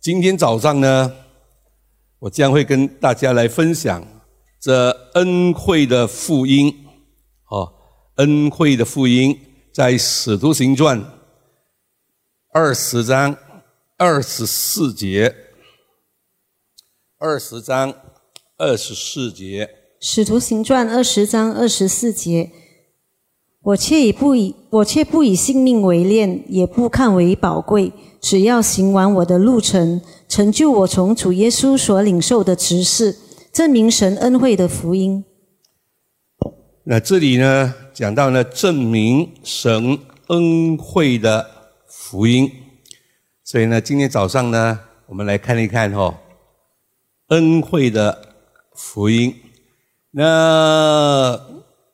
今天早上呢，我将会跟大家来分享这恩惠的福音。哦，恩惠的福音在《使徒行传》二十章二十四节，二十章二十四节，《使徒行传》二十章二十四节。我却以不以我却不以性命为念，也不看为宝贵，只要行完我的路程，成就我从主耶稣所领受的职事，证明神恩惠的福音。那这里呢，讲到呢，证明神恩惠的福音。所以呢，今天早上呢，我们来看一看哈，恩惠的福音。那。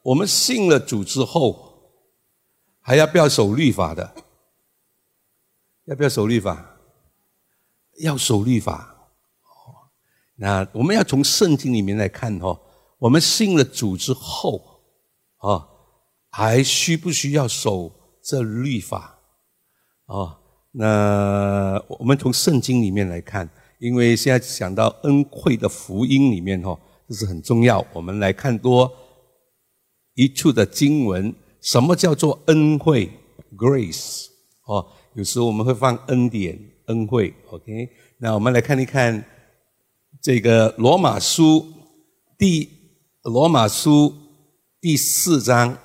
我们信了主之后，还要不要守律法的？要不要守律法？要守律法。那我们要从圣经里面来看哦，我们信了主之后，啊，还需不需要守这律法？哦，那我们从圣经里面来看，因为现在讲到恩惠的福音里面哦，这是很重要。我们来看多。一处的经文，什么叫做恩惠 （grace）？哦，有时我们会放恩典、恩惠。OK，那我们来看一看这个罗马书第罗马书第四章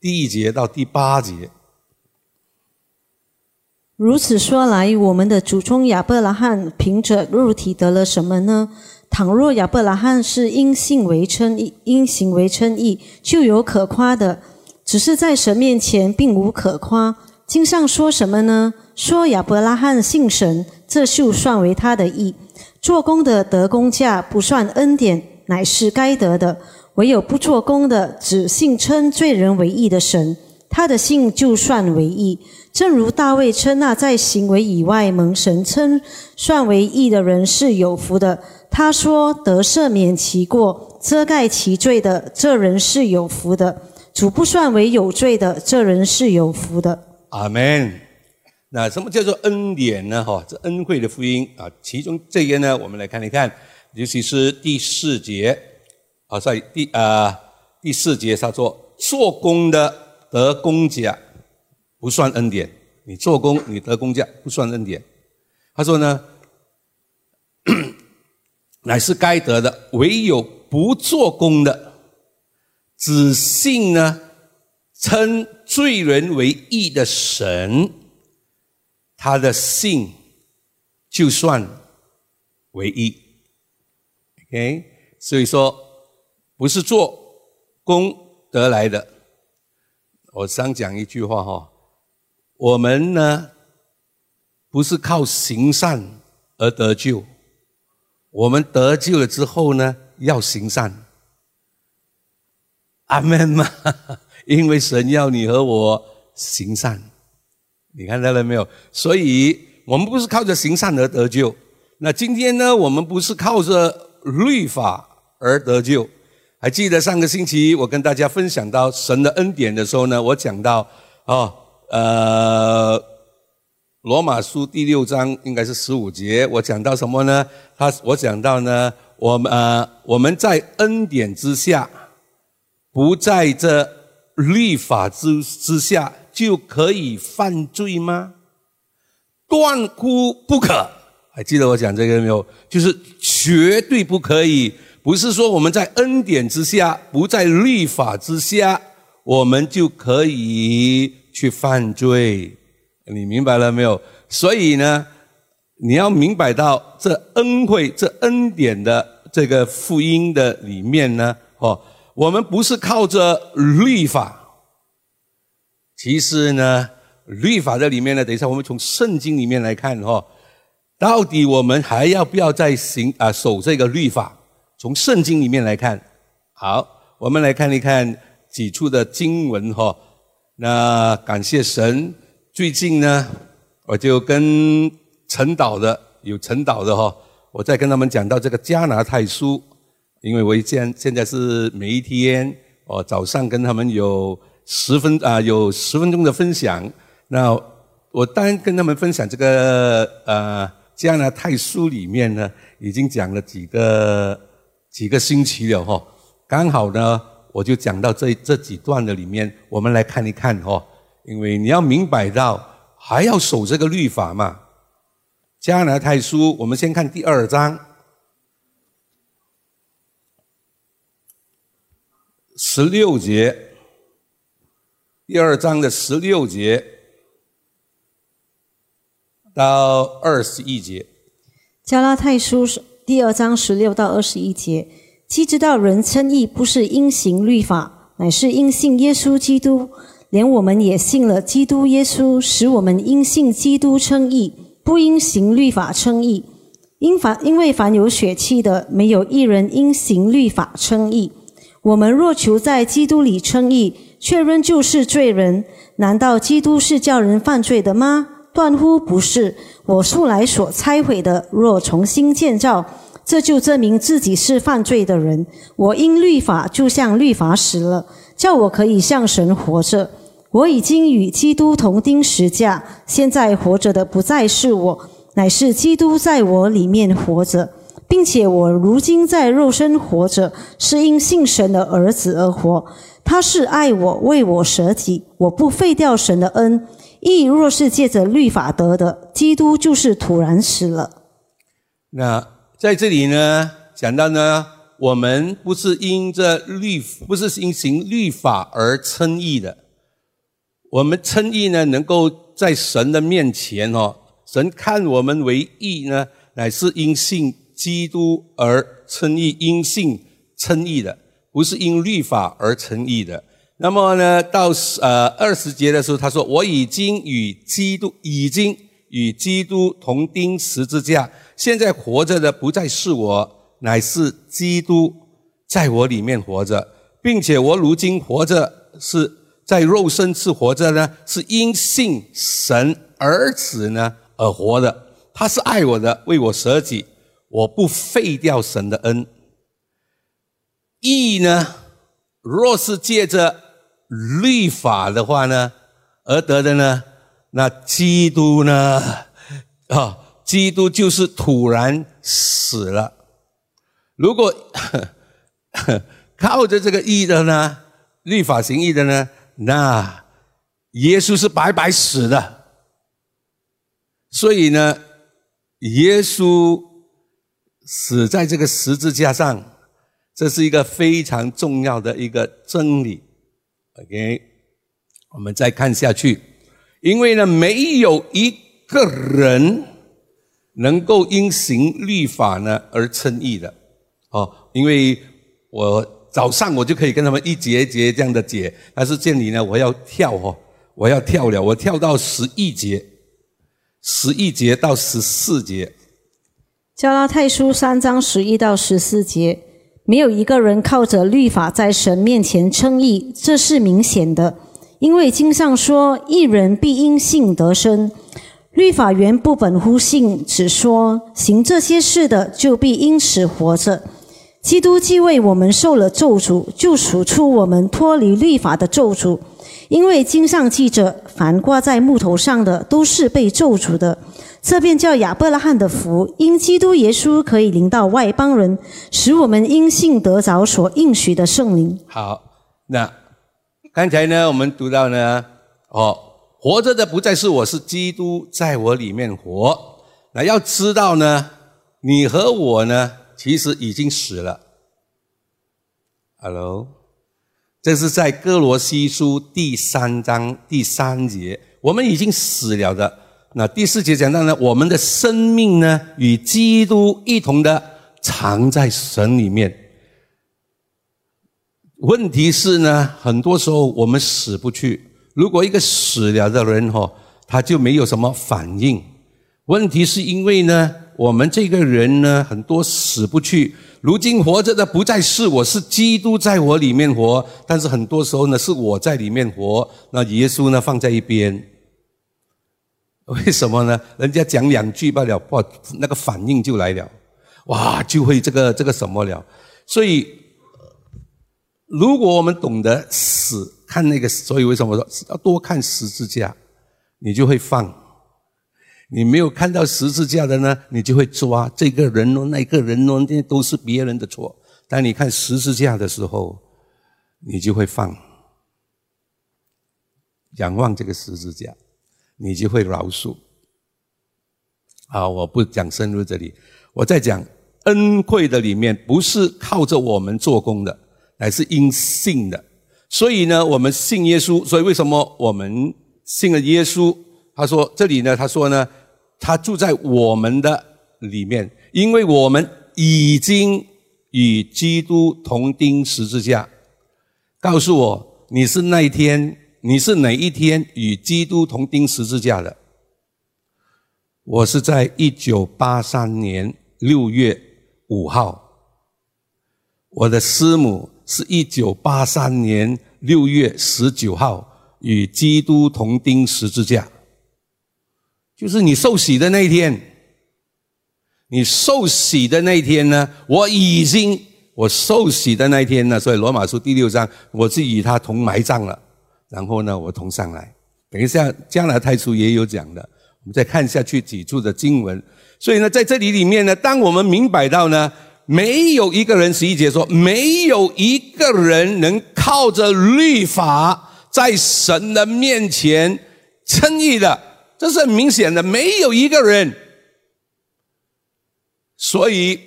第一节到第八节。如此说来，我们的祖宗亚伯拉罕凭着肉体得了什么呢？倘若亚伯拉罕是因信为称义，因行为称义，就有可夸的；只是在神面前并无可夸。经上说什么呢？说亚伯拉罕信神，这就算为他的义。做工的得工价，不算恩典，乃是该得的；唯有不做工的，只信称罪人为义的神，他的信就算为义。正如大卫称那在行为以外蒙神称算为义的人是有福的。他说：“得赦免其过、遮盖其罪的，这人是有福的；主不算为有罪的，这人是有福的。”阿门。那什么叫做恩典呢？哈，这恩惠的福音啊，其中这个呢，我们来看一看，尤其是第四节啊，在第啊第四节，他说：“做工的得工价，不算恩典；你做工，你得工价，不算恩典。”他说呢。乃是该得的，唯有不做工的，只信呢称罪人为义的神，他的信就算为义。OK，所以说不是做功得来的。我想讲一句话哈，我们呢不是靠行善而得救。我们得救了之后呢，要行善，阿门嘛！因为神要你和我行善，你看到了没有？所以我们不是靠着行善而得救。那今天呢，我们不是靠着律法而得救。还记得上个星期我跟大家分享到神的恩典的时候呢，我讲到哦，呃。罗马书第六章应该是十五节，我讲到什么呢？他我讲到呢，我们呃我们在恩典之下，不在这律法之之下，就可以犯罪吗？断乎不可！还记得我讲这个没有？就是绝对不可以。不是说我们在恩典之下，不在律法之下，我们就可以去犯罪。你明白了没有？所以呢，你要明白到这恩惠、这恩典的这个福音的里面呢，哦，我们不是靠着律法。其实呢，律法在里面呢，等一下我们从圣经里面来看，哈，到底我们还要不要再行啊守这个律法？从圣经里面来看，好，我们来看一看几处的经文，哈。那感谢神。最近呢，我就跟陈导的有陈导的哈，我在跟他们讲到这个加拿大书，因为我现现在是每一天哦早上跟他们有十分啊有十分钟的分享，那我当然跟他们分享这个呃加拿大书里面呢，已经讲了几个几个星期了哈。刚好呢，我就讲到这这几段的里面，我们来看一看哈。因为你要明白到，还要守这个律法嘛。加拿太书，我们先看第二章十六节，第二章的十六节。到二十一节，加拉太书第二章十六到二十一节，既知道人称义不是因行律法，乃是因信耶稣基督，连我们也信了基督耶稣，使我们因信基督称义，不因行律法称义。因凡因为凡有血气的，没有一人因行律法称义。我们若求在基督里称义，却仍旧是罪人，难道基督是叫人犯罪的吗？断乎不是，我素来所拆毁的，若重新建造，这就证明自己是犯罪的人。我因律法就像律法死了，叫我可以向神活着。我已经与基督同钉十架，现在活着的不再是我，乃是基督在我里面活着，并且我如今在肉身活着，是因信神的儿子而活。他是爱我，为我舍己，我不废掉神的恩。义若是借着律法得的，基督就是突然死了。那在这里呢，讲到呢，我们不是因着律，不是因行律法而称义的。我们称义呢，能够在神的面前哦，神看我们为义呢，乃是因信基督而称义，因信称义的，不是因律法而称义的。那么呢，到呃二十节的时候，他说：“我已经与基督已经与基督同钉十字架，现在活着的不再是我，乃是基督在我里面活着，并且我如今活着是在肉身是活着呢，是因信神儿子呢而活的。他是爱我的，为我舍己，我不废掉神的恩。义呢，若是借着。”律法的话呢，而得的呢，那基督呢，啊，基督就是突然死了。如果 靠着这个义的呢，律法行义的呢，那耶稣是白白死的。所以呢，耶稣死在这个十字架上，这是一个非常重要的一个真理。OK，我们再看下去，因为呢，没有一个人能够因行律法呢而称义的哦。因为我早上我就可以跟他们一节一节这样的解，但是这里呢，我要跳哦，我要跳了，我跳到十一节，十一节到十四节，加拉太书三章十一到十四节。没有一个人靠着律法在神面前称义，这是明显的，因为经上说：“一人必因信得生。”律法原不本乎信，只说行这些事的就必因此活着。基督既为我们受了咒诅，就赎出我们脱离律法的咒诅，因为经上记着：“凡挂在木头上的，都是被咒诅的。”这便叫亚伯拉罕的福，因基督耶稣可以临到外邦人，使我们因信得着所应许的圣灵。好，那刚才呢，我们读到呢，哦，活着的不再是我，是基督在我里面活。那要知道呢，你和我呢，其实已经死了。Hello，这是在哥罗西书第三章第三节，我们已经死了的。那第四节讲到呢，我们的生命呢与基督一同的藏在神里面。问题是呢，很多时候我们死不去。如果一个死了的人哈，他就没有什么反应。问题是因为呢，我们这个人呢，很多死不去。如今活着的不再是我，是基督在我里面活。但是很多时候呢，是我在里面活，那耶稣呢放在一边。为什么呢？人家讲两句罢了，哇，那个反应就来了，哇，就会这个这个什么了。所以，如果我们懂得死，看那个，所以为什么说要多看十字架，你就会放，你没有看到十字架的呢，你就会抓这个人哦，那个人哦，那都是别人的错。当你看十字架的时候，你就会放，仰望这个十字架，你就会饶恕。啊，我不讲深入这里，我在讲恩惠的里面，不是靠着我们做工的，乃是因信的。所以呢，我们信耶稣。所以为什么我们信了耶稣？他说这里呢，他说呢，他住在我们的里面，因为我们已经与基督同钉十字架。告诉我，你是那一天，你是哪一天与基督同钉十字架的？我是在一九八三年六月五号。我的师母是一九八三年六月十九号与基督同钉十字架，就是你受洗的那一天。你受洗的那一天呢？我已经我受洗的那一天呢，所以罗马书第六章，我是与他同埋葬了。然后呢，我同上来。等一下，将来太初也有讲的。我们再看下去几处的经文，所以呢，在这里里面呢，当我们明白到呢，没有一个人十一节说，没有一个人能靠着律法在神的面前称义的，这是很明显的，没有一个人。所以，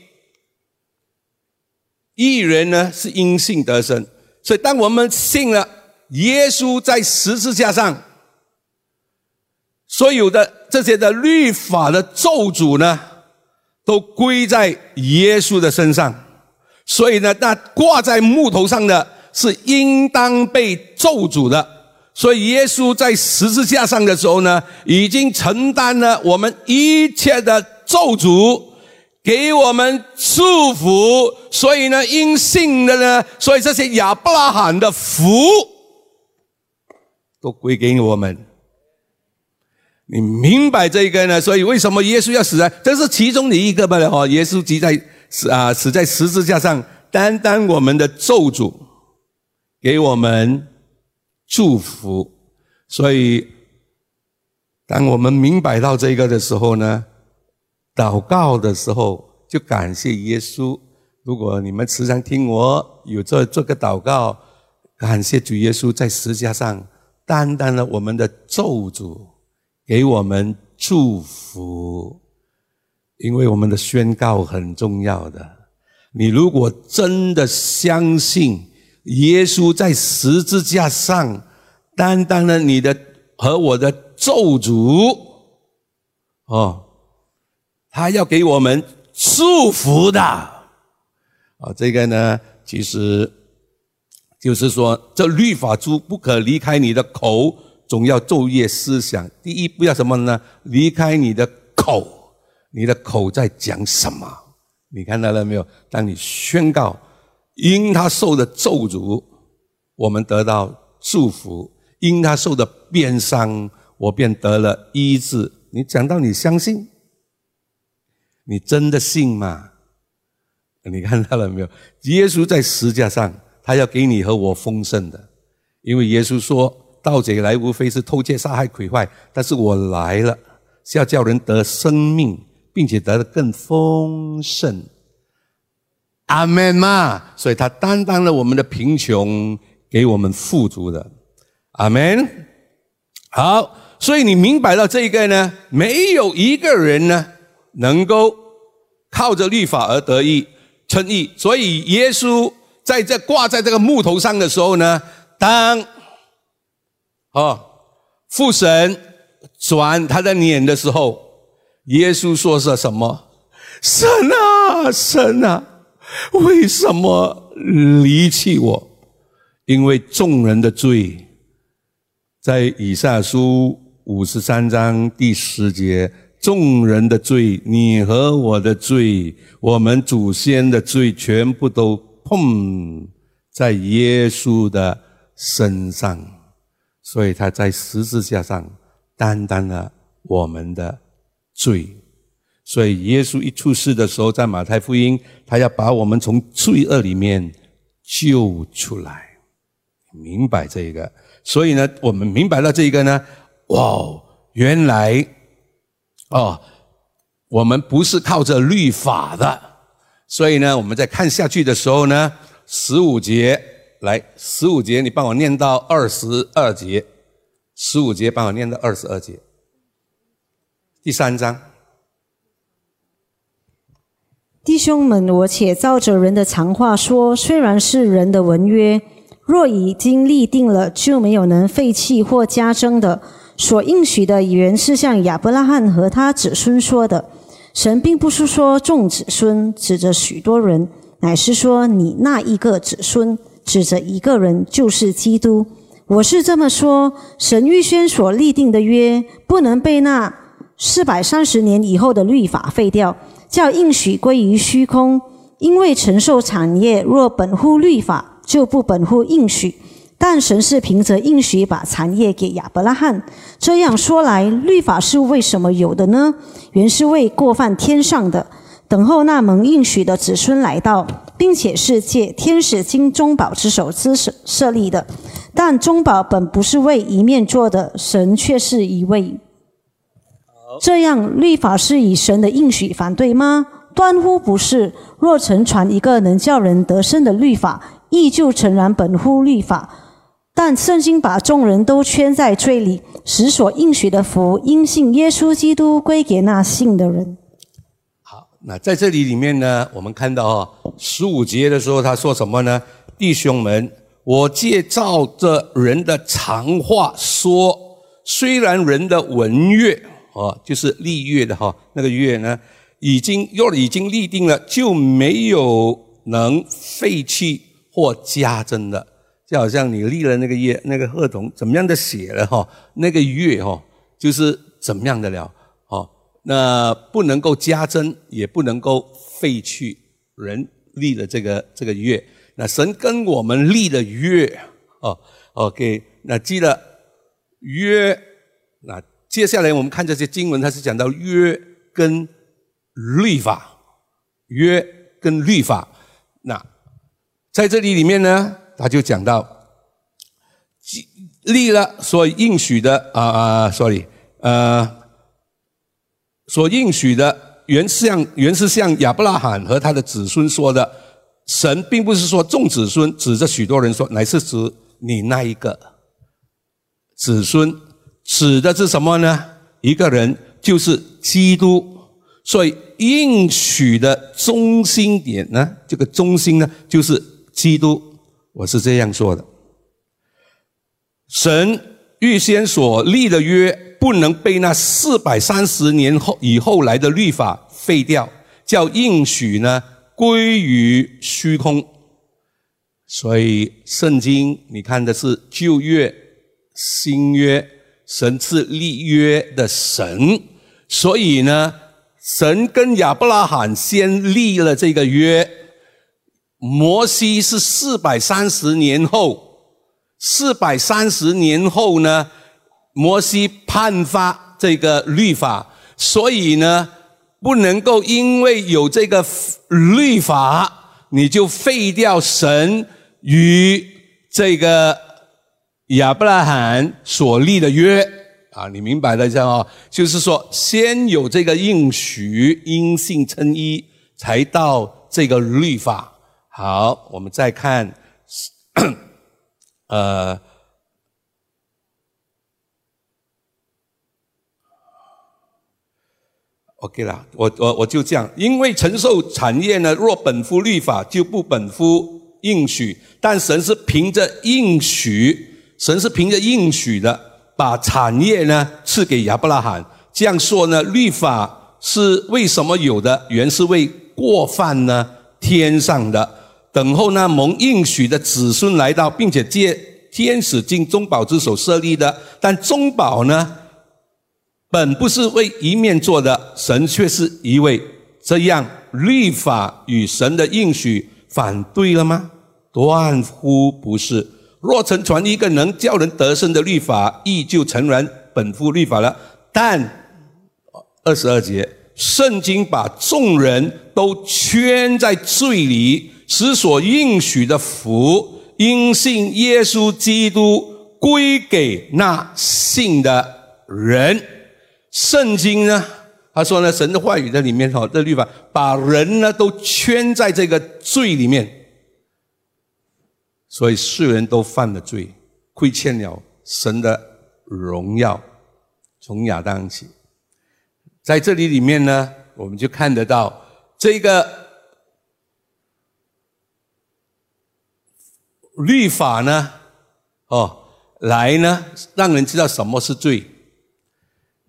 一人呢是因信得生，所以当我们信了耶稣在十字架上。所有的这些的律法的咒诅呢，都归在耶稣的身上。所以呢，那挂在木头上的是应当被咒诅的。所以耶稣在十字架上的时候呢，已经承担了我们一切的咒诅，给我们祝福。所以呢，因信的呢，所以这些亚伯拉罕的福都归给我们。你明白这个呢？所以为什么耶稣要死呢？这是其中的一个罢了。哦，耶稣即在死啊，死在十字架上，担当我们的咒诅，给我们祝福。所以，当我们明白到这个的时候呢，祷告的时候就感谢耶稣。如果你们时常听我有做做个祷告，感谢主耶稣在十字架上担当了我们的咒诅。给我们祝福，因为我们的宣告很重要的。你如果真的相信耶稣在十字架上担当了你的和我的咒诅，哦，他要给我们祝福的。啊，这个呢，其实就是说，这律法书不可离开你的口。总要昼夜思想。第一，不要什么呢？离开你的口，你的口在讲什么？你看到了没有？当你宣告因他受的咒诅，我们得到祝福；因他受的鞭伤，我便得了医治。你讲到你相信，你真的信吗？你看到了没有？耶稣在十字架上，他要给你和我丰盛的，因为耶稣说。盗贼来无非是偷窃、杀害、毁坏，但是我来了是要叫人得生命，并且得的更丰盛。阿门嘛！所以他担当了我们的贫穷，给我们富足的。阿门。好，所以你明白了这个呢？没有一个人呢能够靠着律法而得意称义。所以耶稣在这挂在这个木头上的时候呢，当。哦，父神转他的脸的时候，耶稣说是什么？神啊，神啊，为什么离弃我？因为众人的罪，在以赛书五十三章第十节，众人的罪，你和我的罪，我们祖先的罪，全部都碰在耶稣的身上。所以他在十字架上担当了我们的罪，所以耶稣一出世的时候，在马太福音，他要把我们从罪恶里面救出来，明白这一个。所以呢，我们明白了这一个呢，哇，原来哦，我们不是靠着律法的，所以呢，我们在看下去的时候呢，十五节来，十五节你帮我念到二十二节，十五节帮我念到二十二节，第三章。弟兄们，我且照着人的常话说，虽然是人的文约，若已经立定了，就没有能废弃或加增的。所应许的原是向亚伯拉罕和他子孙说的。神并不是说众子孙，指着许多人，乃是说你那一个子孙，指着一个人，就是基督。我是这么说：神预先所立定的约，不能被那四百三十年以后的律法废掉。叫应许归于虚空，因为承受产业若本乎律法，就不本乎应许。但神是凭着应许把产业给亚伯拉罕。这样说来，律法是为什么有的呢？原是为过犯天上的，等候那蒙应许的子孙来到，并且是借天使经中宝之手之设设立的。但中宝本不是为一面做的，神却是一位。这样，律法是以神的应许反对吗？断乎不是。若曾传一个能叫人得生的律法，亦就诚然本乎律法。但圣经把众人都圈在罪里，使所应许的福因信耶稣基督归给那信的人。好，那在这里里面呢，我们看到啊，十五节的时候他说什么呢？弟兄们，我借照着人的常话说，虽然人的文约。哦，就是立约的哈，那个约呢，已经若已经立定了，就没有能废弃或加增的，就好像你立了那个约，那个合同怎么样的写了哈，那个约哈，就是怎么样的了，哦，那不能够加增，也不能够废去人立的这个这个约，那神跟我们立的约，哦，OK，那记得约，那。接下来我们看这些经文，它是讲到约跟律法，约跟律法。那在这里里面呢，他就讲到立了所应许的啊啊，sorry，呃，所应许的原是向原是向亚伯拉罕和他的子孙说的。神并不是说众子孙指着许多人说，乃是指你那一个子孙。指的是什么呢？一个人就是基督，所以应许的中心点呢，这个中心呢就是基督。我是这样说的：神预先所立的约，不能被那四百三十年后以后来的律法废掉，叫应许呢归于虚空。所以圣经你看的是旧约、新约。神是立约的神，所以呢，神跟亚伯拉罕先立了这个约。摩西是四百三十年后，四百三十年后呢，摩西判发这个律法，所以呢，不能够因为有这个律法，你就废掉神与这个。亚伯拉罕所立的约啊，你明白了这样啊？就是说，先有这个应许，因信称义，才到这个律法。好，我们再看，呃，OK 了，我我我就这样，因为承受产业呢，若本乎律法，就不本乎应许，但神是凭着应许。神是凭着应许的，把产业呢赐给亚伯拉罕。这样说呢，律法是为什么有的？原是为过犯呢，天上的等候那蒙应许的子孙来到，并且借天使进中保之手设立的。但中保呢，本不是为一面做的，神却是一位。这样，律法与神的应许反对了吗？断乎不是。若曾传一个能叫人得胜的律法，亦就成然本乎律法了。但二十二节，圣经把众人都圈在罪里，使所应许的福，因信耶稣基督归给那信的人。圣经呢，他说呢，神的话语在里面哈，这律法把人呢都圈在这个罪里面，所以世人都犯了罪，亏欠了神的荣耀。从亚当起，在这里里面呢，我们就看得到这个律法呢，哦，来呢，让人知道什么是罪。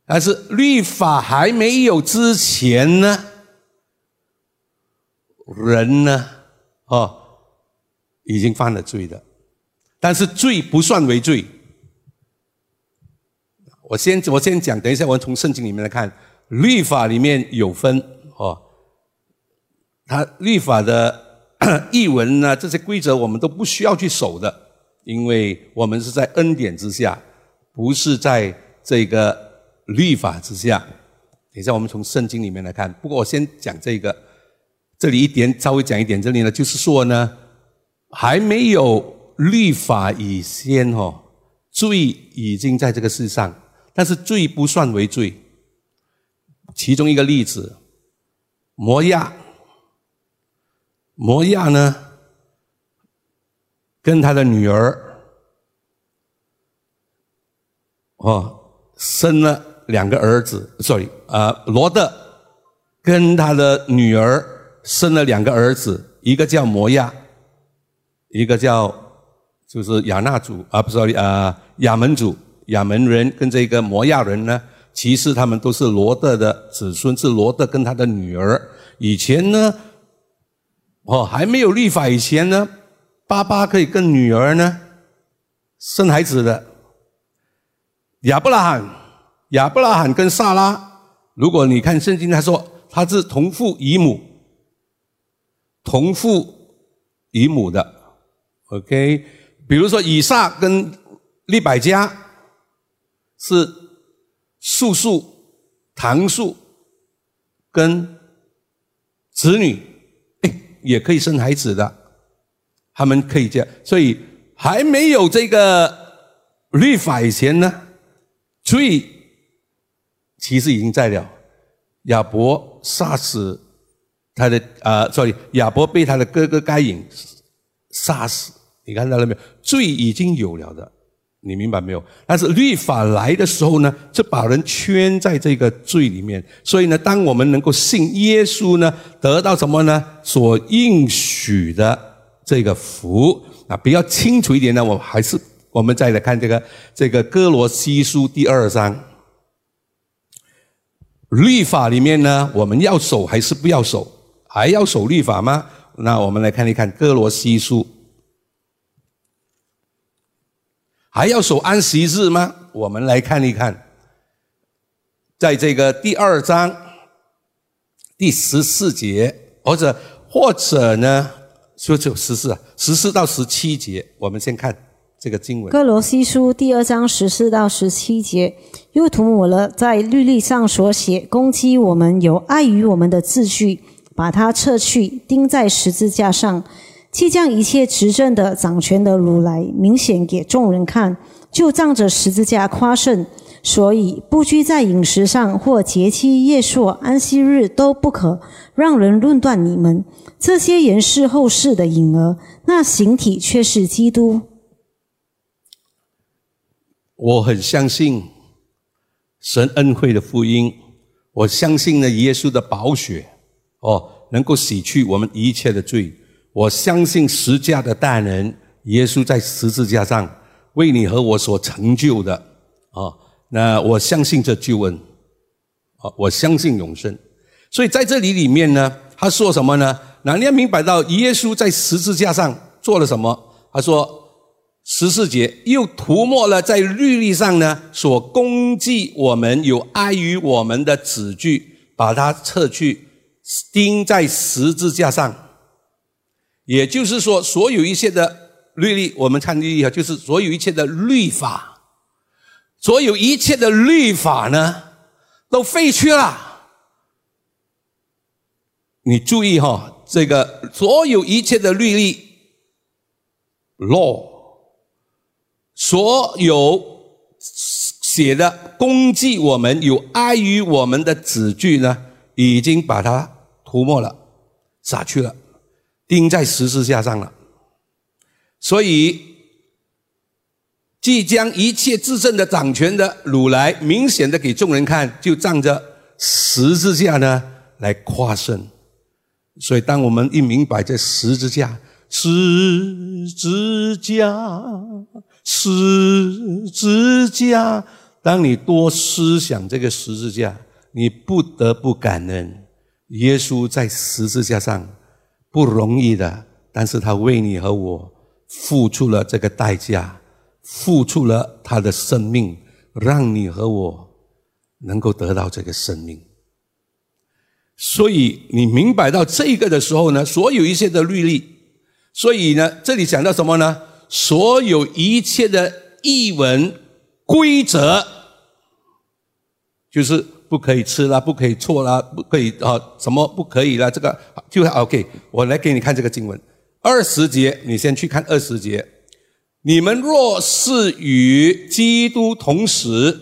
但是律法还没有之前呢，人呢，哦，已经犯了罪的，但是罪不算为罪。我先我先讲，等一下我们从圣经里面来看，律法里面有分哦，它律法的 译文呢，这些规则我们都不需要去守的，因为我们是在恩典之下，不是在这个律法之下。等一下我们从圣经里面来看，不过我先讲这个，这里一点稍微讲一点，这里呢就是说呢，还没有律法以先哦，罪已经在这个世上。但是罪不算为罪。其中一个例子，摩亚，摩亚呢，跟他的女儿，哦，生了两个儿子。sorry，啊，罗德跟他的女儿生了两个儿子，一个叫摩亚，一个叫就是亚纳族啊，不是啊，亚门族。亚门人跟这个摩亚人呢，其实他们都是罗德的子孙，是罗德跟他的女儿。以前呢，哦，还没有立法以前呢，爸爸可以跟女儿呢生孩子的。亚伯拉罕，亚伯拉罕跟萨拉，如果你看圣经，他说他是同父异母，同父异母的。OK，比如说以撒跟利百加。是叔叔、堂叔跟子女，哎，也可以生孩子的，他们可以这样。所以还没有这个律法以前呢，罪其实已经在了。亚伯杀死他的啊，sorry，亚伯被他的哥哥该隐杀死，你看到了没有？罪已经有了的。你明白没有？但是律法来的时候呢，就把人圈在这个罪里面。所以呢，当我们能够信耶稣呢，得到什么呢？所应许的这个福啊，比较清楚一点呢。我还是我们再来看这个这个哥罗西书第二章，律法里面呢，我们要守还是不要守？还要守律法吗？那我们来看一看哥罗西书。还要守安息日吗？我们来看一看，在这个第二章第十四节，或者或者呢，说就十四十四到十七节，我们先看这个经文。哥罗西书第二章十四到十七节，又涂抹了在律例上所写攻击我们有碍于我们的字句，把它撤去，钉在十字架上。即将一切执政的、掌权的如来明显给众人看，就仗着十字架夸胜，所以不拘在饮食上或节期、夜朔、安息日都不可让人论断你们。这些人是后世的影儿，那形体却是基督。我很相信神恩惠的福音，我相信呢耶稣的宝血哦，能够洗去我们一切的罪。我相信十架的大人耶稣在十字架上为你和我所成就的啊，那我相信这救恩啊，我相信永生。所以在这里里面呢，他说什么呢？那你要明白到耶稣在十字架上做了什么？他说十四节又涂抹了在律例上呢所攻击我们有碍于我们的子句，把它撤去，钉在十字架上。也就是说，所有一切的律例，我们看律例啊，就是所有一切的律法，所有一切的律法呢，都废去了。你注意哈，这个所有一切的律例 （law），所有写的攻击我们、有碍于我们的字句呢，已经把它涂抹了、撒去了，钉在十字架上了。所以，即将一切自政的掌权的鲁来，明显的给众人看，就仗着十字架呢来夸胜。所以，当我们一明白这十字架，十字架，十字架，当你多思想这个十字架，你不得不感恩耶稣在十字架上不容易的，但是他为你和我付出了这个代价，付出了他的生命，让你和我能够得到这个生命。所以你明白到这个的时候呢，所有一切的律例，所以呢，这里讲到什么呢？所有一切的译文规则，就是不可以吃啦，不可以错啦，不可以啊，什么不可以啦？这个就 OK。我来给你看这个经文，二十节，你先去看二十节。你们若是与基督同时，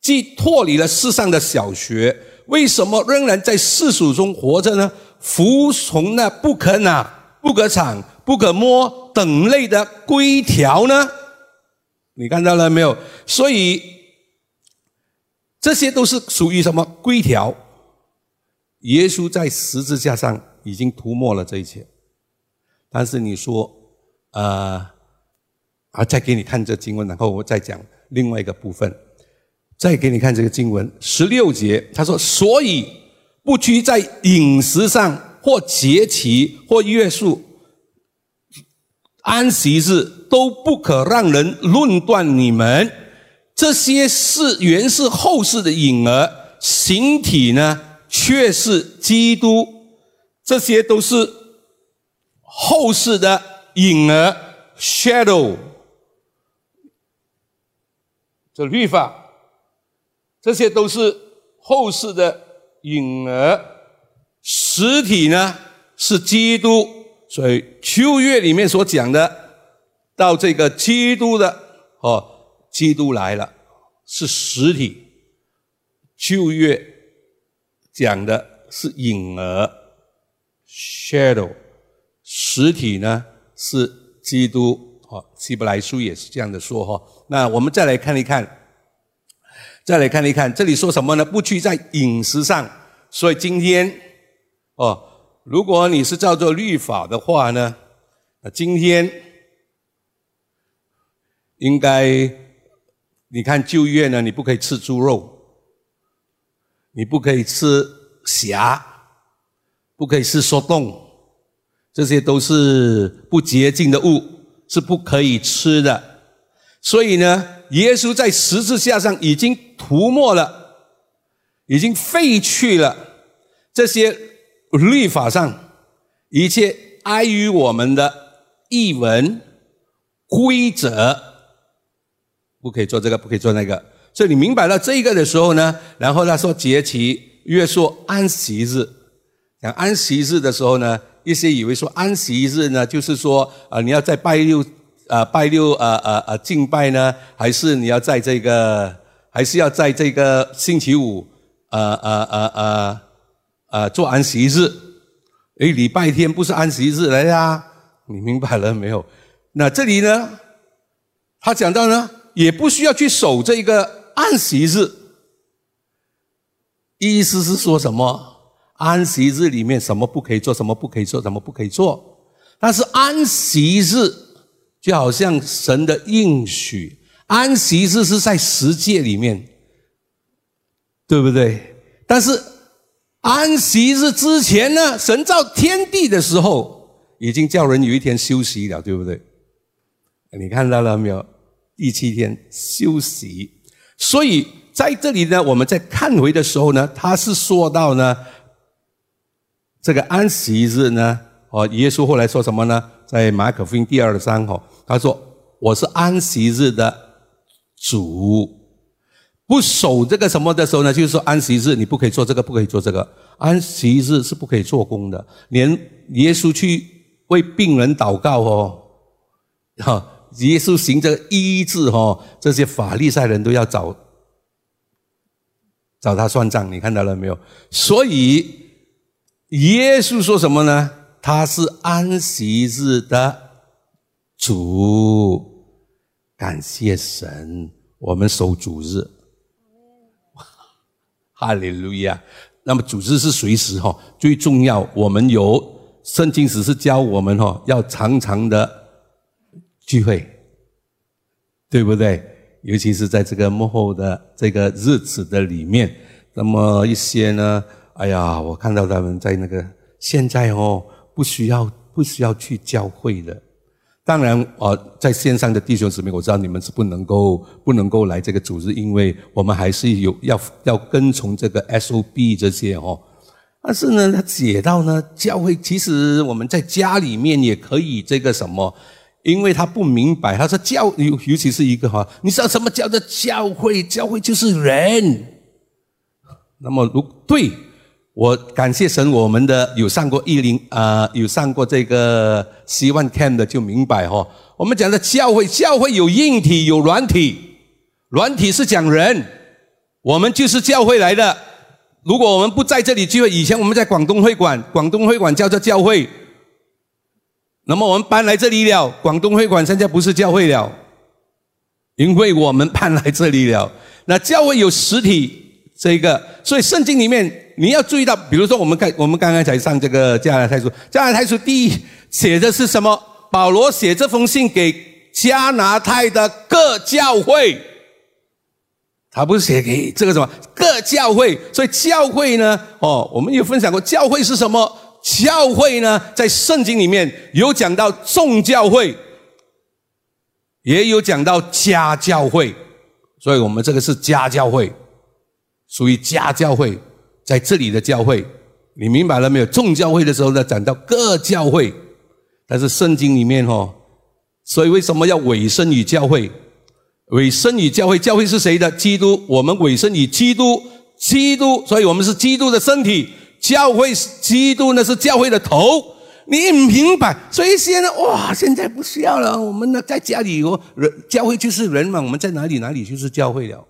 既脱离了世上的小学。为什么仍然在世俗中活着呢？服从那不可拿、不可抢、不可摸等类的规条呢？你看到了没有？所以这些都是属于什么规条？耶稣在十字架上已经涂抹了这一切。但是你说，呃，啊，再给你看这经文，然后我再讲另外一个部分。再给你看这个经文，十六节，他说：“所以不拘在饮食上，或节期，或约束，安息日都不可让人论断你们。这些是原是后世的影儿，形体呢却是基督。这些都是后世的影儿，shadow，这律法。”这些都是后世的影儿，实体呢是基督，所以旧约里面所讲的，到这个基督的哦，基督来了是实体，旧约讲的是影儿，shadow，实体呢是基督，哦，希伯来书也是这样的说哈。那我们再来看一看。再来看一看，这里说什么呢？不拘在饮食上。所以今天，哦，如果你是照做律法的话呢，那今天应该，你看旧约呢，你不可以吃猪肉，你不可以吃虾，不可以吃说冻，这些都是不洁净的物，是不可以吃的。所以呢。耶稣在十字架上已经涂抹了，已经废去了这些律法上一切碍于我们的译文规则，不可以做这个，不可以做那个。所以你明白了这个的时候呢，然后他说节期约束安息日，讲安息日的时候呢，一些以为说安息日呢，就是说啊，你要在拜六。啊，拜六啊啊啊敬拜呢？还是你要在这个？还是要在这个星期五？啊啊啊啊啊做安息日？哎，礼拜天不是安息日来呀？你明白了没有？那这里呢？他讲到呢，也不需要去守这个安息日。意思是说什么？安息日里面什么不可以做？什么不可以做？什么不可以做？但是安息日。就好像神的应许，安息日是在十诫里面，对不对？但是安息日之前呢，神造天地的时候，已经叫人有一天休息了，对不对？你看到了没有？第七天休息，所以在这里呢，我们在看回的时候呢，他是说到呢，这个安息日呢，哦，耶稣后来说什么呢？在马可福音第二章哈，他说：“我是安息日的主，不守这个什么的时候呢？就是说安息日你不可以做这个，不可以做这个。安息日是不可以做工的，连耶稣去为病人祷告哦，哈，耶稣行这个医治哈，这些法利赛人都要找找他算账。你看到了没有？所以耶稣说什么呢？他是安息日的主。感谢神，我们守主日。哈利路亚。那么主日是随时哈，最重要。我们有圣经只是教我们哈，要常常的聚会，对不对？尤其是在这个幕后的这个日子的里面，那么一些呢，哎呀，我看到他们在那个现在哦，不需要不需要去教会的。当然，呃，在线上的弟兄姊妹，我知道你们是不能够不能够来这个组织，因为我们还是有要要跟从这个 SOB 这些哦。但是呢，他写到呢，教会其实我们在家里面也可以这个什么，因为他不明白，他说教尤尤其是一个哈，你知道什么叫做教会？教会就是人。那么如对。我感谢神，我们的有上过一零啊，有上过这个希望 camp 的就明白哈。我们讲的教会，教会有硬体有软体，软体是讲人，我们就是教会来的。如果我们不在这里聚会，以前我们在广东会馆，广东会馆叫做教会。那么我们搬来这里了，广东会馆现在不是教会了，因为我们搬来这里了。那教会有实体。这个，所以圣经里面你要注意到，比如说我们看，我们刚刚才上这个加拿太书，加拿太书第一写的是什么？保罗写这封信给加拿大的各教会，他不是写给这个什么各教会，所以教会呢，哦，我们有分享过，教会是什么？教会呢，在圣经里面有讲到众教会，也有讲到家教会，所以我们这个是家教会。属于家教会，在这里的教会，你明白了没有？众教会的时候呢，讲到各教会，但是圣经里面哦，所以为什么要委身于教会？委身于教会，教会是谁的？基督，我们委身于基督，基督，所以我们是基督的身体。教会基督呢，是教会的头。你明白？所以现在哇，现在不需要了。我们呢，在家里哦，人教会就是人嘛，我们在哪里哪里就是教会了。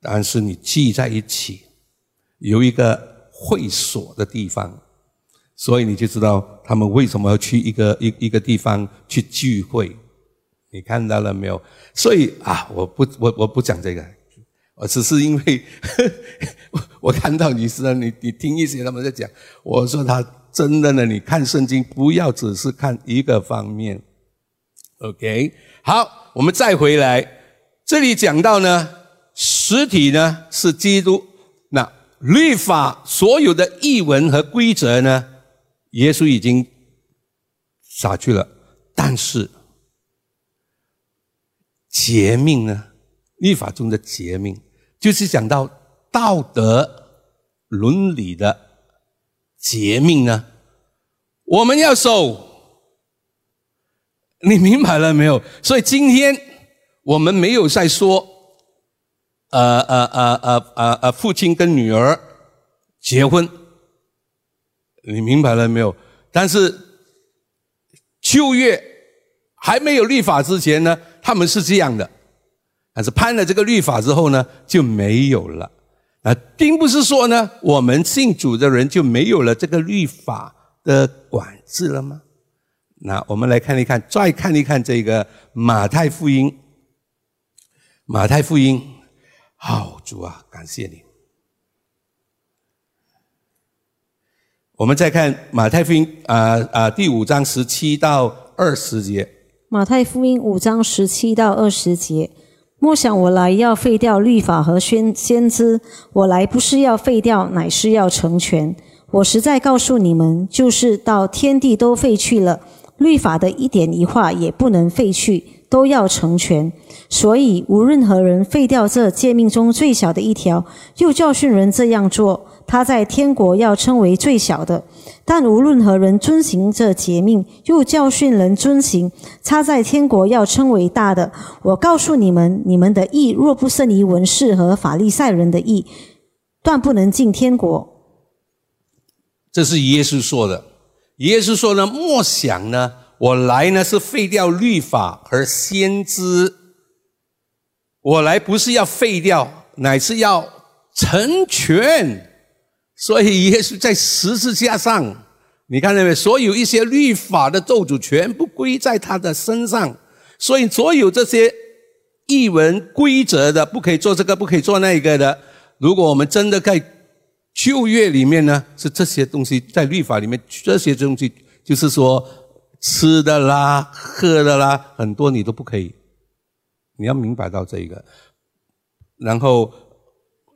但是你聚在一起，有一个会所的地方，所以你就知道他们为什么要去一个一一个地方去聚会。你看到了没有？所以啊，我不我我不讲这个，我只是因为 我看到你是你你听一些他们在讲，我说他真的呢，你看圣经不要只是看一个方面。OK，好，我们再回来，这里讲到呢。实体呢是基督，那律法所有的译文和规则呢，耶稣已经洒去了。但是诫命呢，律法中的诫命，就是讲到道德伦理的诫命呢，我们要守。你明白了没有？所以今天我们没有在说。呃呃呃呃呃呃，父亲跟女儿结婚，你明白了没有？但是旧月还没有立法之前呢，他们是这样的。但是判了这个律法之后呢，就没有了。啊，并不是说呢，我们信主的人就没有了这个律法的管制了吗？那我们来看一看，再看一看这个马太福音，马太福音。好主啊，感谢你！我们再看马太福音啊啊第五章十七到二十节。马太福音五章十七到二十节，莫想我来要废掉律法和先先知，我来不是要废掉，乃是要成全。我实在告诉你们，就是到天地都废去了，律法的一点一画也不能废去。都要成全，所以无任何人废掉这诫命中最小的一条，又教训人这样做，他在天国要称为最小的；但无论何人遵行这诫命，又教训人遵行，他在天国要称为大的。我告诉你们，你们的义若不胜于文士和法利赛人的义，断不能进天国。这是耶稣说的。耶稣说呢，莫想呢。我来呢是废掉律法和先知，我来不是要废掉，乃是要成全。所以耶稣在十字架上，你看到没有？所有一些律法的咒诅全部归在他的身上。所以所有这些译文规则的，不可以做这个，不可以做那个的。如果我们真的在旧约里面呢，是这些东西在律法里面，这些东西就是说吃的啦、喝的啦，很多你都不可以。你要明白到这一个，然后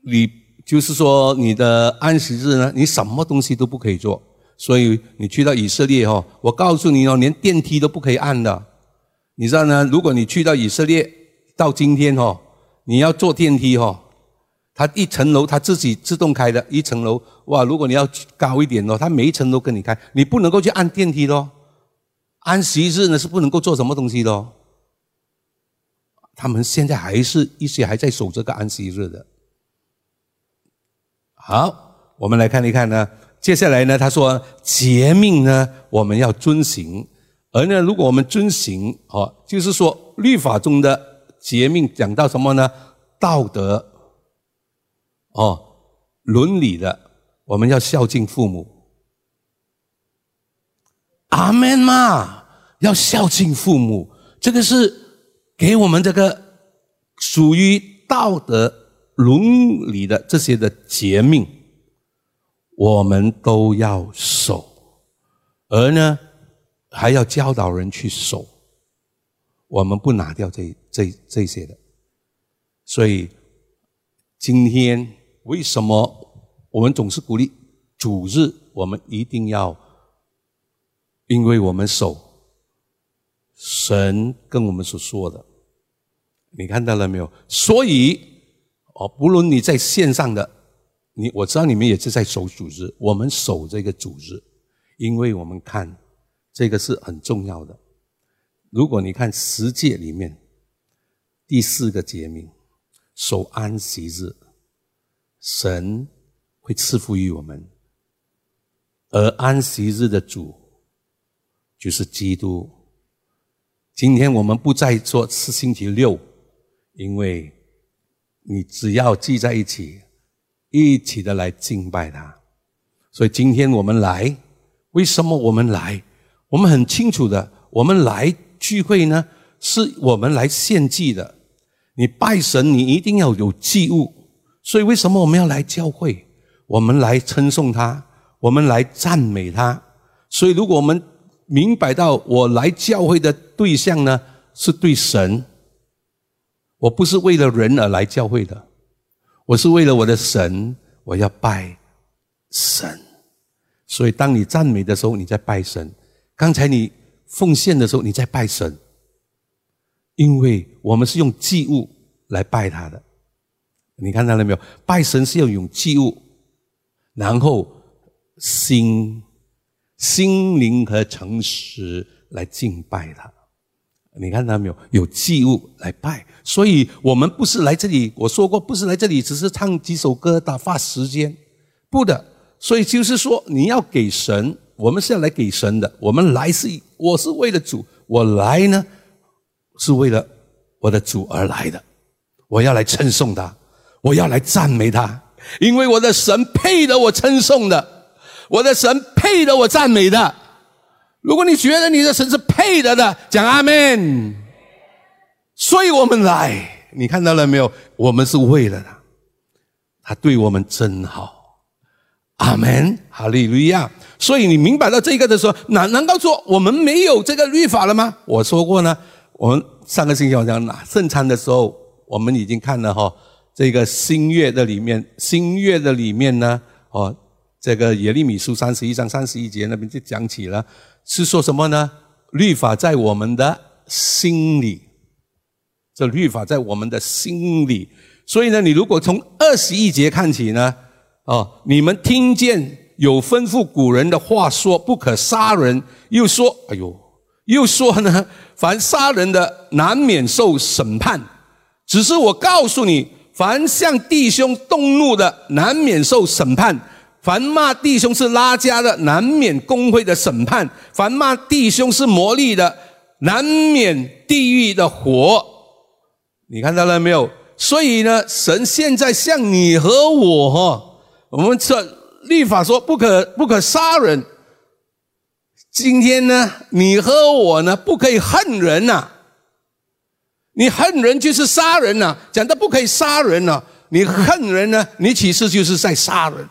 你。就是说，你的安息日呢，你什么东西都不可以做。所以你去到以色列哈，我告诉你哦，连电梯都不可以按的。你知道呢？如果你去到以色列，到今天哈，你要坐电梯哈，它一层楼它自己自动开的，一层楼哇，如果你要高一点哦，它每一层都跟你开，你不能够去按电梯咯。安息日呢是不能够做什么东西的。他们现在还是一些还在守这个安息日的。好，我们来看一看呢。接下来呢，他说节命呢，我们要遵行。而呢，如果我们遵行，哦，就是说律法中的节命讲到什么呢？道德，哦，伦理的，我们要孝敬父母。阿门嘛，要孝敬父母，这个是给我们这个属于道德。伦理的这些的节命，我们都要守，而呢，还要教导人去守。我们不拿掉这这这些的，所以今天为什么我们总是鼓励主日，我们一定要，因为我们守神跟我们所说的，你看到了没有？所以。哦，不论你在线上的，你我知道你们也是在守主日，我们守这个主日，因为我们看这个是很重要的。如果你看十诫里面第四个诫命，守安息日，神会赐福于我们，而安息日的主就是基督。今天我们不再做是星期六，因为。你只要聚在一起，一起的来敬拜他。所以今天我们来，为什么我们来？我们很清楚的，我们来聚会呢，是我们来献祭的。你拜神，你一定要有祭物。所以为什么我们要来教会？我们来称颂他，我们来赞美他。所以如果我们明白到我来教会的对象呢，是对神。我不是为了人而来教会的，我是为了我的神，我要拜神。所以，当你赞美的时候，你在拜神；刚才你奉献的时候，你在拜神。因为我们是用祭物来拜他的，你看到了没有？拜神是要用祭物，然后心、心灵和诚实来敬拜他。你看到没有？有祭物来拜，所以我们不是来这里。我说过，不是来这里，只是唱几首歌打发时间，不的。所以就是说，你要给神，我们是要来给神的。我们来是，我是为了主，我来呢是为了我的主而来的。我要来称颂他，我要来赞美他，因为我的神配得我称颂的，我的神配得我赞美的。如果你觉得你的神是配得的，讲阿门。所以我们来，你看到了没有？我们是为了他，他对我们真好。阿门，哈利路亚。所以你明白到这个的时候，难难道说我们没有这个律法了吗？我说过呢，我们上个星期我讲拿圣餐的时候，我们已经看了哈，这个新月的里面，新月的里面呢，哦，这个耶利米书三十一章三十一节那边就讲起了。是说什么呢？律法在我们的心里，这律法在我们的心里。所以呢，你如果从二十一节看起呢，哦，你们听见有吩咐古人的话说不可杀人，又说，哎呦，又说呢，凡杀人的难免受审判。只是我告诉你，凡向弟兄动怒的，难免受审判。凡骂弟兄是拉家的，难免公会的审判；凡骂弟兄是魔力的，难免地狱的火。你看到了没有？所以呢，神现在向你和我哈，我们这律法说不可不可杀人。今天呢，你和我呢，不可以恨人呐。你恨人就是杀人呐，讲的不可以杀人呐。你恨人呢，你其实就是在杀人。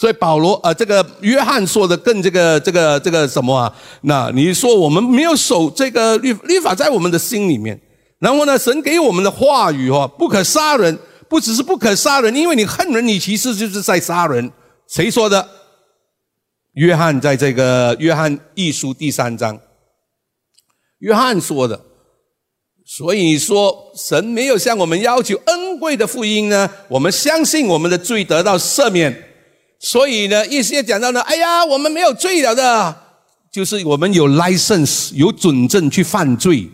所以保罗呃，这个约翰说的更这个这个这个什么啊？那你说我们没有守这个律律法在我们的心里面，然后呢，神给我们的话语哦，不可杀人，不只是不可杀人，因为你恨人，你其实就是在杀人。谁说的？约翰在这个约翰一书第三章，约翰说的。所以说，神没有向我们要求恩贵的福音呢，我们相信我们的罪得到赦免。所以呢，一些讲到呢，哎呀，我们没有罪了的，就是我们有 license 有准证去犯罪。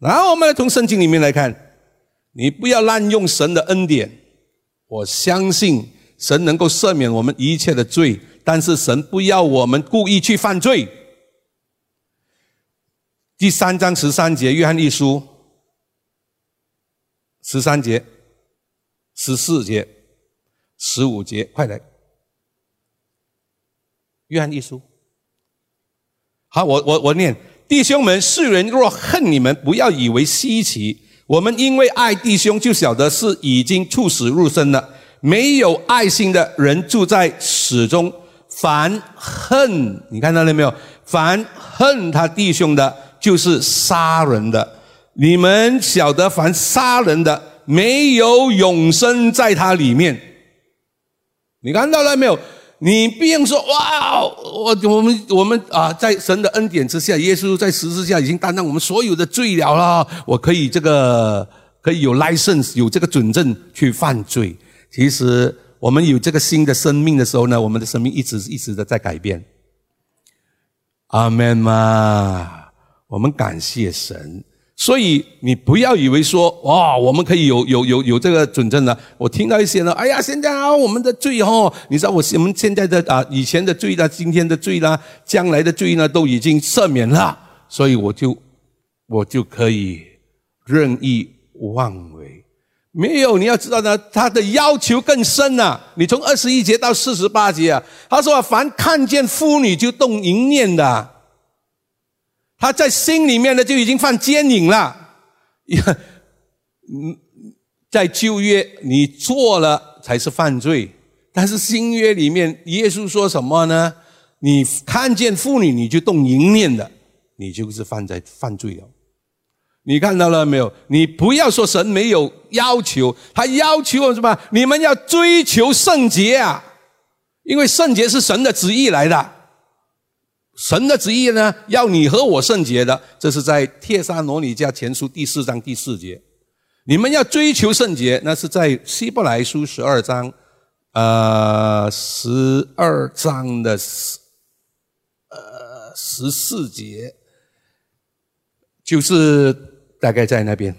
然后我们来从圣经里面来看，你不要滥用神的恩典。我相信神能够赦免我们一切的罪，但是神不要我们故意去犯罪。第三章十三节，约翰一书。十三节、十四节、十五节，快来！约翰一书。好，我我我念：弟兄们，世人若恨你们，不要以为稀奇。我们因为爱弟兄，就晓得是已经处死入生了。没有爱心的人住在死中。凡恨，你看到了没有？凡恨他弟兄的，就是杀人的。你们晓得，凡杀人的没有永生在他里面。你看到了没有？你不用说哇，我我们我们啊，在神的恩典之下，耶稣在十字架已经担当我们所有的罪了啦。我可以这个可以有 license 有这个准证去犯罪。其实我们有这个新的生命的时候呢，我们的生命一直一直的在改变。阿门嘛，我们感谢神。所以你不要以为说哇，我们可以有有有有这个准证了。我听到一些呢，哎呀，现在啊，我们的罪哦，你知道我我们现在的啊，以前的罪啦，今天的罪啦，将来的罪呢，都已经赦免了，所以我就我就可以任意妄为。没有，你要知道呢，他的要求更深呐。你从二十一节到四十八节啊，他说凡看见妇女就动淫念的。他在心里面呢就已经犯奸淫了，嗯，在旧约你做了才是犯罪，但是新约里面耶稣说什么呢？你看见妇女你就动淫念的，你就是犯在犯罪了。你看到了没有？你不要说神没有要求，他要求什么？你们要追求圣洁啊，因为圣洁是神的旨意来的。神的旨意呢，要你和我圣洁的，这是在帖撒罗尼迦前书第四章第四节。你们要追求圣洁，那是在希伯来书十二章，呃，十二章的十，呃，十四节，就是大概在那边。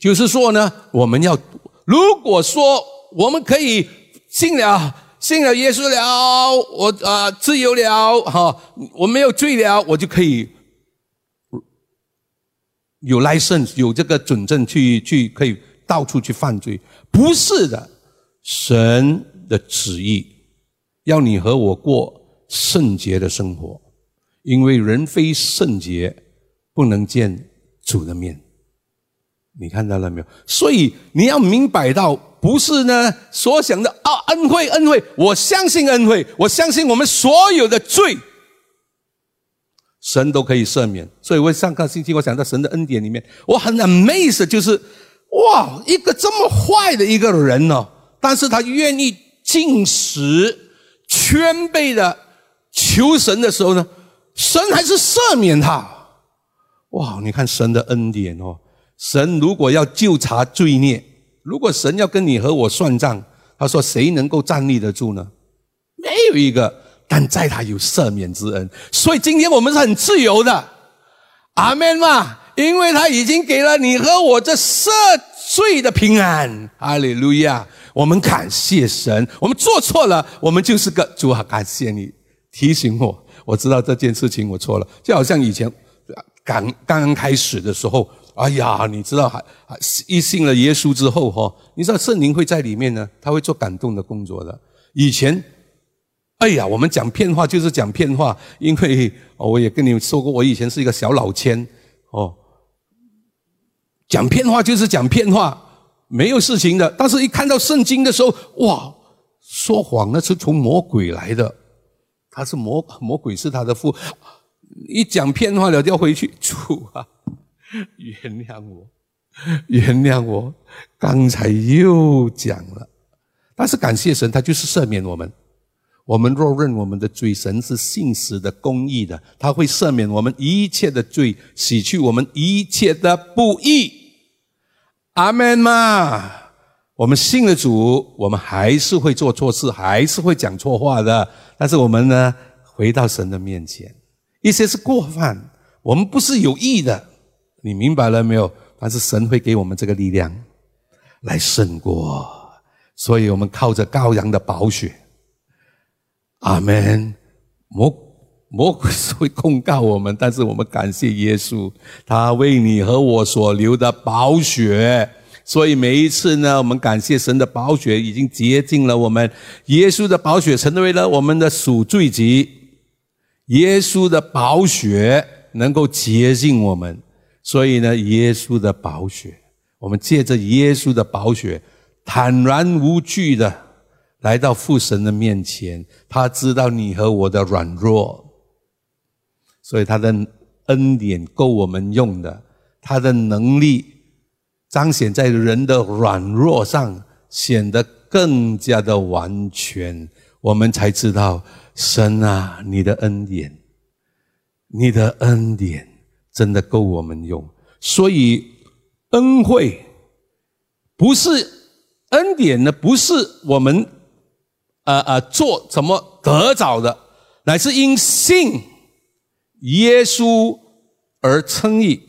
就是说呢，我们要如果说我们可以信了。信了耶稣了，我啊自由了哈，我没有罪了，我就可以有 license 有这个准证去去可以到处去犯罪？不是的，神的旨意要你和我过圣洁的生活，因为人非圣洁不能见主的面。你看到了没有？所以你要明白到。不是呢，所想的啊，恩惠，恩惠，我相信恩惠，我相信我们所有的罪，神都可以赦免。所以，我上个星期我讲到神的恩典里面，我很 amazed，就是哇，一个这么坏的一个人呢，但是他愿意进食、谦卑的求神的时候呢，神还是赦免他。哇，你看神的恩典哦，神如果要纠察罪孽。如果神要跟你和我算账，他说谁能够站立得住呢？没有一个。但在他有赦免之恩，所以今天我们是很自由的。阿门嘛！因为他已经给了你和我这赦罪的平安。哈利路亚！我们感谢神。我们做错了，我们就是个主啊！感谢你提醒我，我知道这件事情我错了。就好像以前刚刚开始的时候，哎呀，你知道还还一信了耶稣之后哈，你知道圣灵会在里面呢，他会做感动的工作的。以前，哎呀，我们讲骗话就是讲骗话，因为我也跟你们说过，我以前是一个小老千哦，讲骗话就是讲骗话，没有事情的。但是一看到圣经的时候，哇，说谎那是从魔鬼来的，他是魔魔鬼是他的父。一讲骗话了，就要回去主啊，原谅我，原谅我，刚才又讲了。但是感谢神，他就是赦免我们。我们若认我们的罪，神是信实的、公义的，他会赦免我们一切的罪，洗去我们一切的不义。阿门嘛！我们信了主，我们还是会做错事，还是会讲错话的。但是我们呢，回到神的面前。一些是过犯，我们不是有意的，你明白了没有？但是神会给我们这个力量来胜过，所以我们靠着羔羊的宝血，阿门。魔魔鬼是会控告我们，但是我们感谢耶稣，他为你和我所流的宝血，所以每一次呢，我们感谢神的宝血已经洁净了我们，耶稣的宝血成为了我们的赎罪祭。耶稣的宝血能够洁净我们，所以呢，耶稣的宝血，我们借着耶稣的宝血，坦然无惧的来到父神的面前。他知道你和我的软弱，所以他的恩典够我们用的。他的能力彰显在人的软弱上，显得更加的完全。我们才知道。神啊，你的恩典，你的恩典真的够我们用。所以恩惠不是恩典呢，不是我们呃呃做怎么得着的，乃是因信耶稣而称义。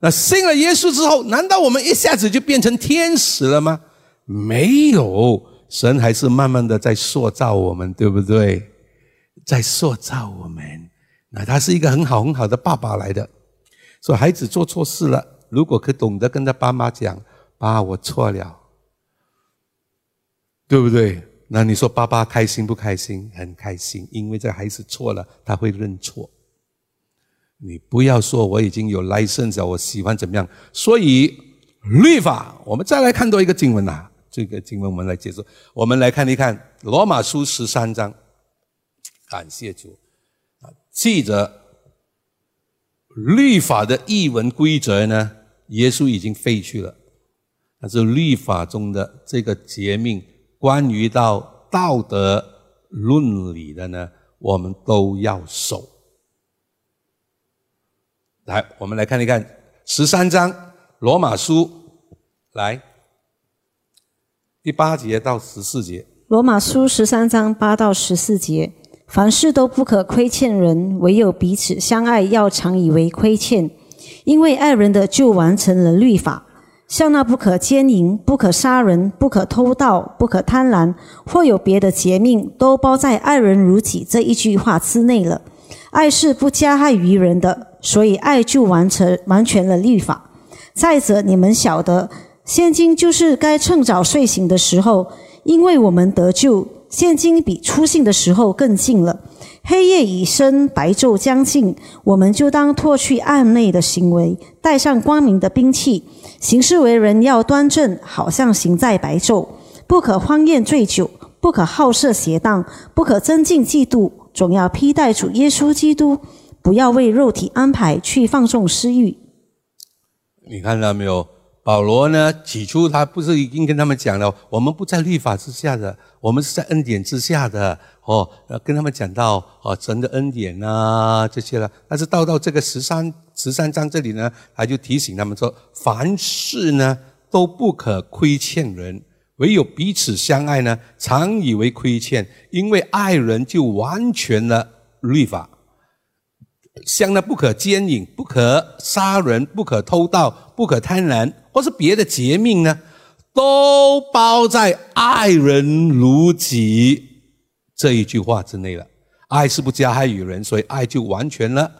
那信了耶稣之后，难道我们一下子就变成天使了吗？没有。神还是慢慢的在塑造我们，对不对？在塑造我们。那他是一个很好很好的爸爸来的。说孩子做错事了，如果可懂得跟他爸妈讲：“爸，我错了。”对不对？那你说爸爸开心不开心？很开心，因为这孩子错了，他会认错。你不要说我已经有 license，我喜欢怎么样。所以律法，我们再来看多一个经文呐。这个经文我们来解释，我们来看一看罗马书十三章。感谢主！记着律法的译文规则呢，耶稣已经废去了。但是律法中的这个诫命，关于到道德伦理的呢，我们都要守。来，我们来看一看十三章罗马书，来。第八节到十四节，罗马书十三章八到十四节，凡事都不可亏欠人，唯有彼此相爱，要常以为亏欠。因为爱人的就完成了律法，像那不可奸淫、不可杀人、不可偷盗、不可贪婪，或有别的诫命，都包在爱人如己这一句话之内了。爱是不加害于人的，所以爱就完成完全了律法。再者，你们晓得。现今就是该趁早睡醒的时候，因为我们得救，现今比出信的时候更近了。黑夜已深，白昼将近，我们就当脱去暗内的行为，带上光明的兵器，行事为人要端正，好像行在白昼。不可荒宴醉酒，不可好色邪荡，不可增进嫉妒，总要披戴主耶稣基督，不要为肉体安排去放纵私欲。你看到没有？保罗呢？起初他不是已经跟他们讲了，我们不在律法之下的，我们是在恩典之下的。哦，跟他们讲到哦，神的恩典啊这些了。但是到到这个十三十三章这里呢，他就提醒他们说，凡事呢都不可亏欠人，唯有彼此相爱呢，常以为亏欠，因为爱人就完全了律法。相呢不可奸淫、不可杀人、不可偷盗、不可贪婪，或是别的诫命呢，都包在“爱人如己”这一句话之内了。爱是不加害于人，所以爱就完全了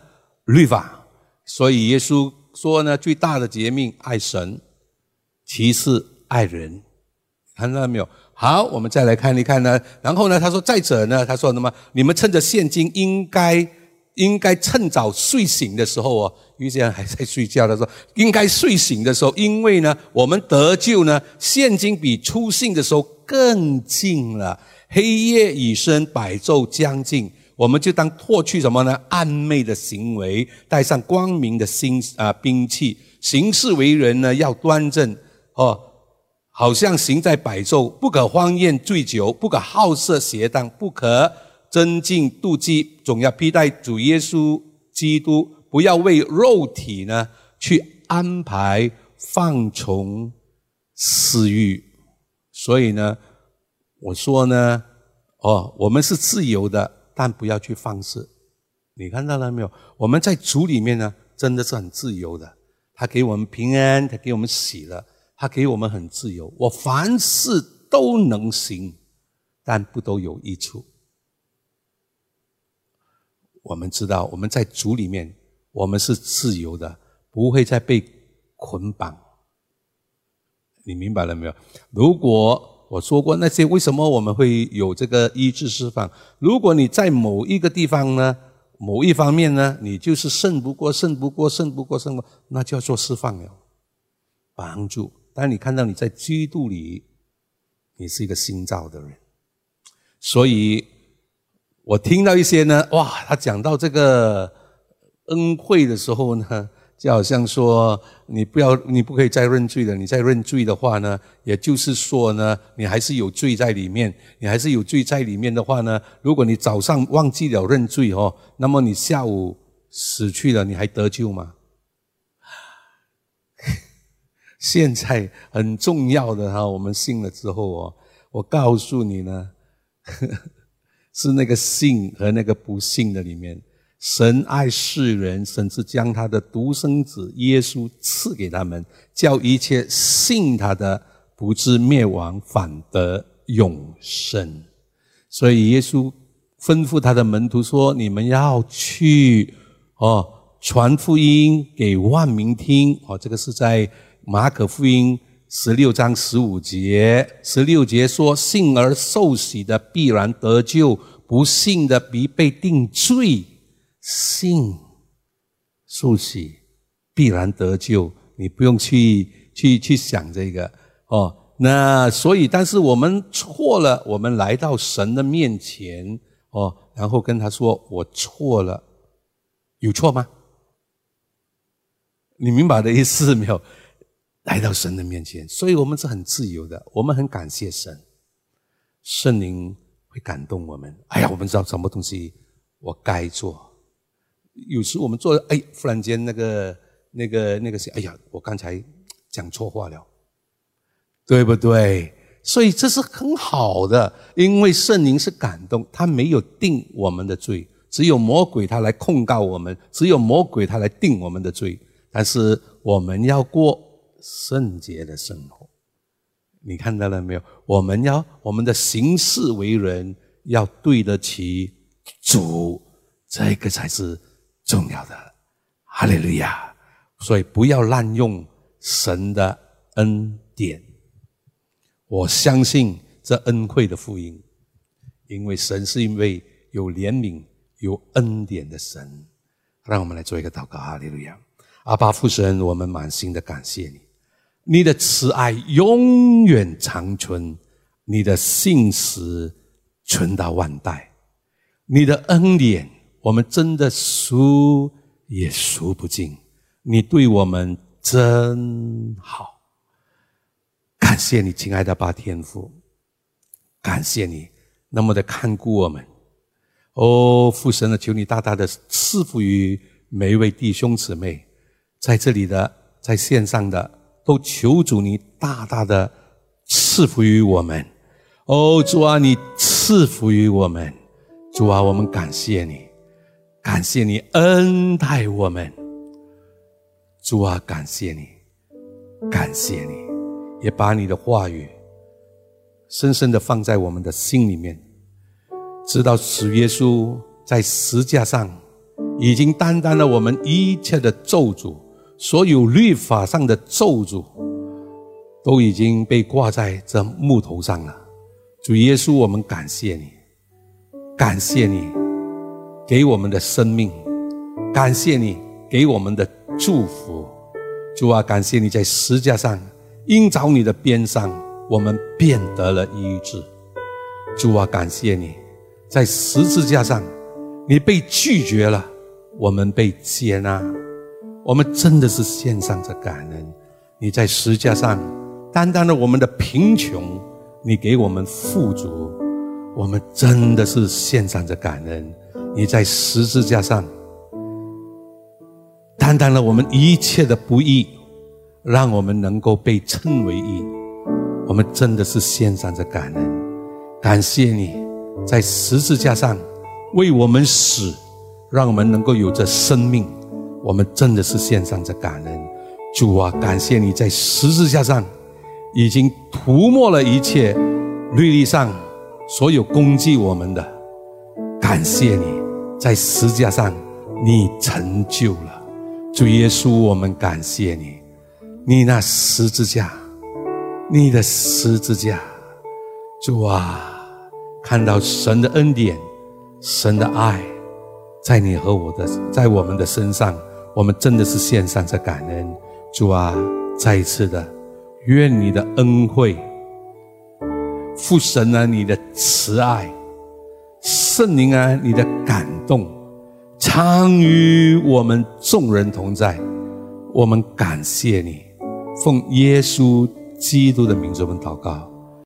律法。所以耶稣说呢，最大的诫命爱神，其次爱人，看到没有？好，我们再来看一看呢。然后呢，他说再者呢，他说什么？你们趁着现今应该应该趁早睡醒的时候哦，有些人还在睡觉的时候，应该睡醒的时候，因为呢，我们得救呢，现今比初信的时候更近了。黑夜已深，百昼将近，我们就当脱去什么呢？暗昧的行为，带上光明的心啊兵器，行事为人呢要端正哦。好像行在百昼，不可荒宴醉酒，不可好色邪荡，不可增进妒忌，总要披戴主耶稣基督，不要为肉体呢去安排放纵私欲。所以呢，我说呢，哦，我们是自由的，但不要去放肆。你看到了没有？我们在主里面呢，真的是很自由的。他给我们平安，他给我们喜乐。他给我们很自由，我凡事都能行，但不都有益处。我们知道，我们在主里面，我们是自由的，不会再被捆绑。你明白了没有？如果我说过那些，为什么我们会有这个医治释放？如果你在某一个地方呢，某一方面呢，你就是胜不过，胜不过，胜不过，胜不过，那叫做释放了，帮助。当你看到你在基督里，你是一个新造的人，所以我听到一些呢，哇，他讲到这个恩惠的时候呢，就好像说你不要，你不可以再认罪了。你再认罪的话呢，也就是说呢，你还是有罪在里面。你还是有罪在里面的话呢，如果你早上忘记了认罪哦，那么你下午死去了，你还得救吗？现在很重要的哈，我们信了之后哦，我告诉你呢，是那个信和那个不信的里面，神爱世人，甚至将他的独生子耶稣赐给他们，叫一切信他的不至灭亡，反得永生。所以耶稣吩咐他的门徒说：“你们要去哦，传福音给万民听。”哦，这个是在。马可福音十六章十五节，十六节说：“信而受洗的必然得救，不信的必被定罪。信受洗必然得救，你不用去去去想这个哦。那所以，但是我们错了，我们来到神的面前哦，然后跟他说：我错了，有错吗？你明白的意思没有？”来到神的面前，所以我们是很自由的。我们很感谢神，圣灵会感动我们。哎呀，我们知道什么东西我该做。有时我们做的，哎，忽然间那个、那个、那个谁，哎呀，我刚才讲错话了，对不对？所以这是很好的，因为圣灵是感动，他没有定我们的罪，只有魔鬼他来控告我们，只有魔鬼他来定我们的罪。但是我们要过。圣洁的生活，你看到了没有？我们要我们的行事为人要对得起主，这个才是重要的。哈利路亚！所以不要滥用神的恩典。我相信这恩惠的福音，因为神是一位有怜悯、有恩典的神。让我们来做一个祷告。哈利路亚！阿爸父神，我们满心的感谢你。你的慈爱永远长存，你的信实存到万代，你的恩典我们真的数也数不尽。你对我们真好，感谢你，亲爱的八天父，感谢你那么的看顾我们。哦，父神啊，求你大大的赐福于每一位弟兄姊妹，在这里的，在线上的。都求主你大大的赐福于我们，哦主啊，你赐福于我们，主啊，我们感谢你，感谢你恩待我们，主啊，感谢你，感谢你，也把你的话语深深的放在我们的心里面，知道主耶稣在十字架上已经担当了我们一切的咒诅。所有律法上的咒诅都已经被挂在这木头上了。主耶稣，我们感谢你，感谢你给我们的生命，感谢你给我们的祝福。主啊，感谢你在十字架上，因着你的鞭伤，我们变得了医治。主啊，感谢你在十字架上，你被拒绝了，我们被接纳。我们真的是献上这感恩。你在十字架上担当了我们的贫穷。你给我们富足，我们真的是献上着感恩。你在十字架上担当了我们一切的不易，让我们能够被称为义。我们真的是献上着感恩，感谢你在十字架上为我们死，让我们能够有着生命。我们真的是献上这感恩，主啊，感谢你在十字架上。已经涂抹了一切律例上所有攻击我们的，感谢你在十字架上你成就了，主耶稣，我们感谢你，你那十字架，你的十字架，主啊，看到神的恩典，神的爱，在你和我的，在我们的身上，我们真的是献上这感恩，主啊，再一次的。愿你的恩惠，父神啊，你的慈爱，圣灵啊，你的感动，常与我们众人同在。我们感谢你，奉耶稣基督的名字，我们祷告。